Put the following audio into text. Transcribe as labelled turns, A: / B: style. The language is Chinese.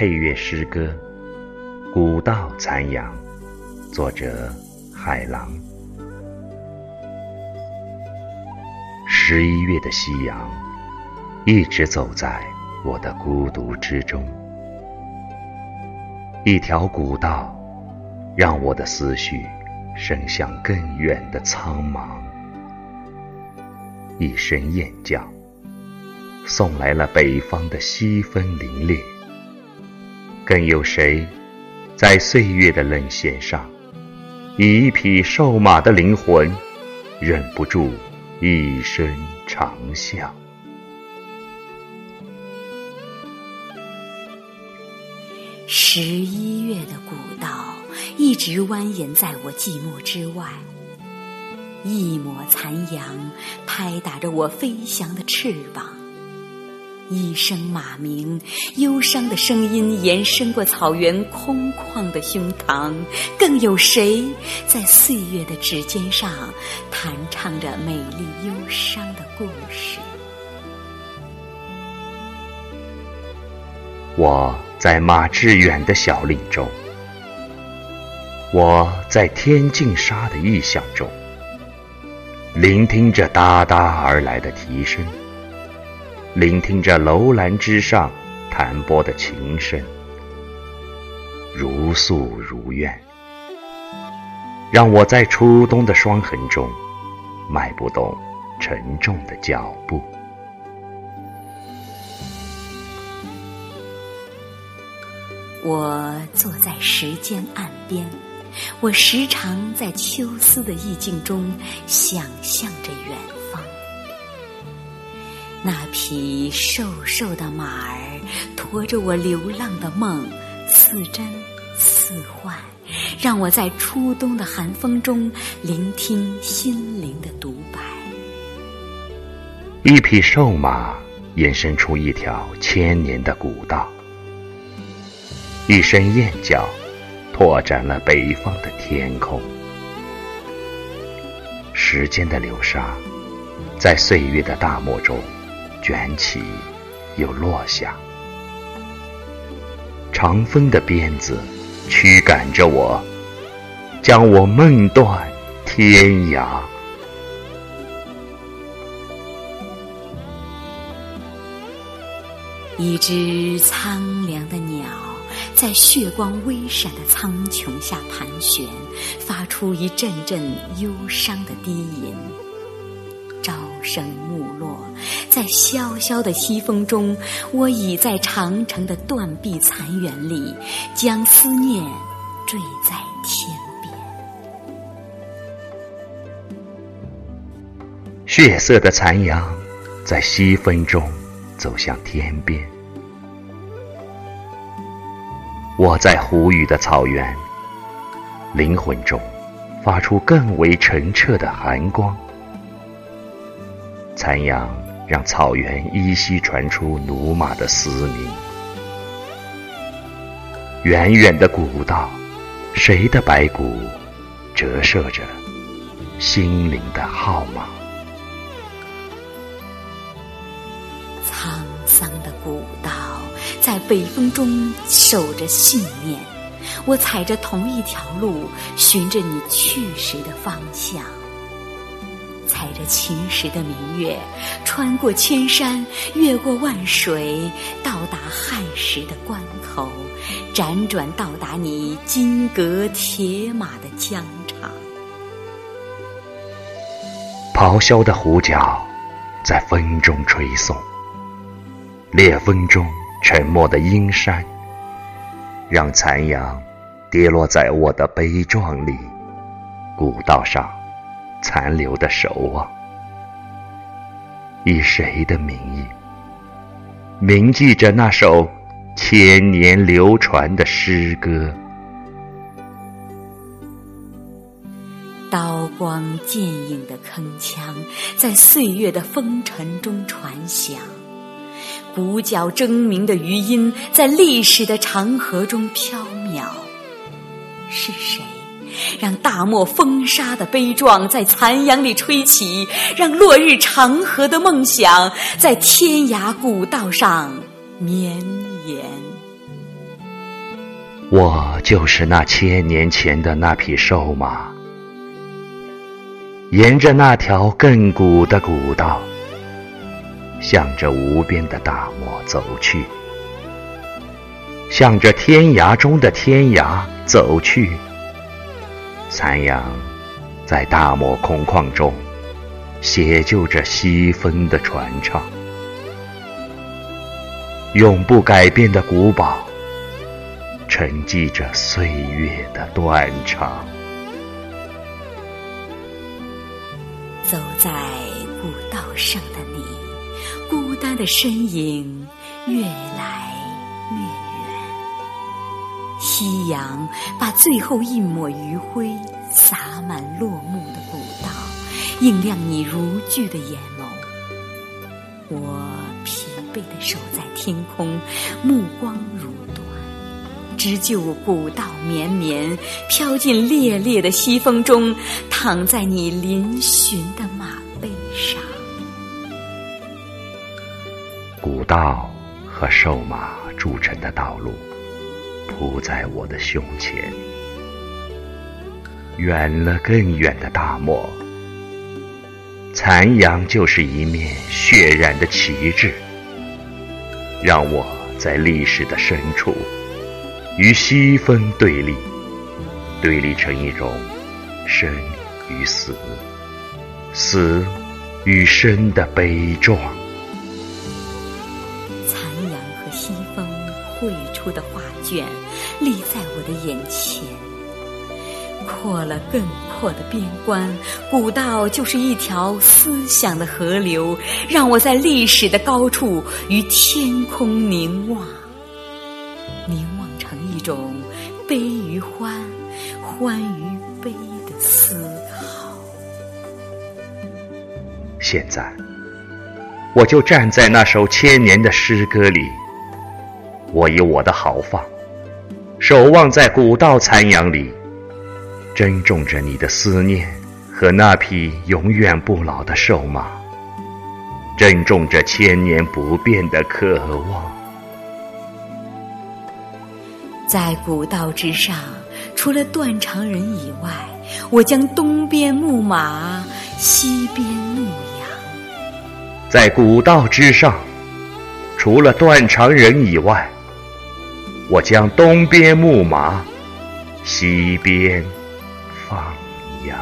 A: 配乐诗歌《古道残阳》，作者海狼。十一月的夕阳，一直走在我的孤独之中。一条古道，让我的思绪伸向更远的苍茫。一声雁叫，送来了北方的西风凛冽。更有谁，在岁月的冷弦上，以一匹瘦马的灵魂，忍不住一声长啸。
B: 十一月的古道，一直蜿蜒在我寂寞之外。一抹残阳，拍打着我飞翔的翅膀。一声马鸣，忧伤的声音延伸过草原空旷的胸膛。更有谁在岁月的指尖上弹唱着美丽忧伤的故事？
A: 我在马致远的小岭中，我在天净沙的异象中，聆听着哒哒而来的笛声。聆听着楼兰之上弹拨的琴声，如诉如愿，让我在初冬的霜痕中迈不动沉重的脚步。
B: 我坐在时间岸边，我时常在秋思的意境中想象着远。那匹瘦瘦的马儿驮着我流浪的梦，似真似幻，让我在初冬的寒风中聆听心灵的独白。
A: 一匹瘦马延伸出一条千年的古道，一声雁叫拓展了北方的天空。时间的流沙，在岁月的大漠中。卷起，又落下。长风的鞭子驱赶着我，将我梦断天涯。
B: 一只苍凉的鸟，在血光微闪的苍穹下盘旋，发出一阵阵忧伤的低吟。朝升暮落，在萧萧的西风中，我倚在长城的断壁残垣里，将思念坠在天边。
A: 血色的残阳在西风中走向天边。我在胡语的草原，灵魂中发出更为澄澈的寒光。残阳让草原依稀传出驽马的嘶鸣。远远的古道，谁的白骨折射着心灵的号码？
B: 沧桑的古道，在北风中守着信念。我踩着同一条路，寻着你去时的方向。踩着秦时的明月，穿过千山，越过万水，到达汉时的关口，辗转到达你金戈铁马的疆场。
A: 咆哮的胡角在风中吹送，烈风中沉默的阴山，让残阳跌落在我的悲壮里，古道上。残留的守望，以谁的名义铭记着那首千年流传的诗歌？
B: 刀光剑影的铿锵，在岁月的风尘中传响；鼓角争鸣的余音，在历史的长河中飘渺。是谁？让大漠风沙的悲壮在残阳里吹起，让落日长河的梦想在天涯古道上绵延。
A: 我就是那千年前的那匹瘦马，沿着那条亘古的古道，向着无边的大漠走去，向着天涯中的天涯走去。残阳在大漠空旷中，写就着西风的传唱。永不改变的古堡，沉寂着岁月的断肠。
B: 走在古道上的你，孤单的身影越来越。夕阳把最后一抹余晖洒满落幕的古道，映亮你如炬的眼眸。我。疲惫的守在天空，目光如断，只就古道绵绵，飘进烈烈的西风中，躺在你嶙峋的马背上。
A: 古道和瘦马铸成的道路，铺在我的胸前。远了更远的大漠，残阳就是一面血染的旗帜。让我在历史的深处，与西风对立，对立成一种生与死、死与生的悲壮。
B: 卷，立在我的眼前。扩了更阔的边关，古道就是一条思想的河流，让我在历史的高处与天空凝望，凝望成一种悲与欢、欢与悲的思考。
A: 现在，我就站在那首千年的诗歌里，我以我的豪放，守望在古道残阳里。珍重着你的思念和那匹永远不老的瘦马，珍重着千年不变的渴望。
B: 在古道之上，除了断肠人以外，我将东边牧马，西边牧羊。
A: 在古道之上，除了断肠人以外，我将东边牧马，西边。放羊。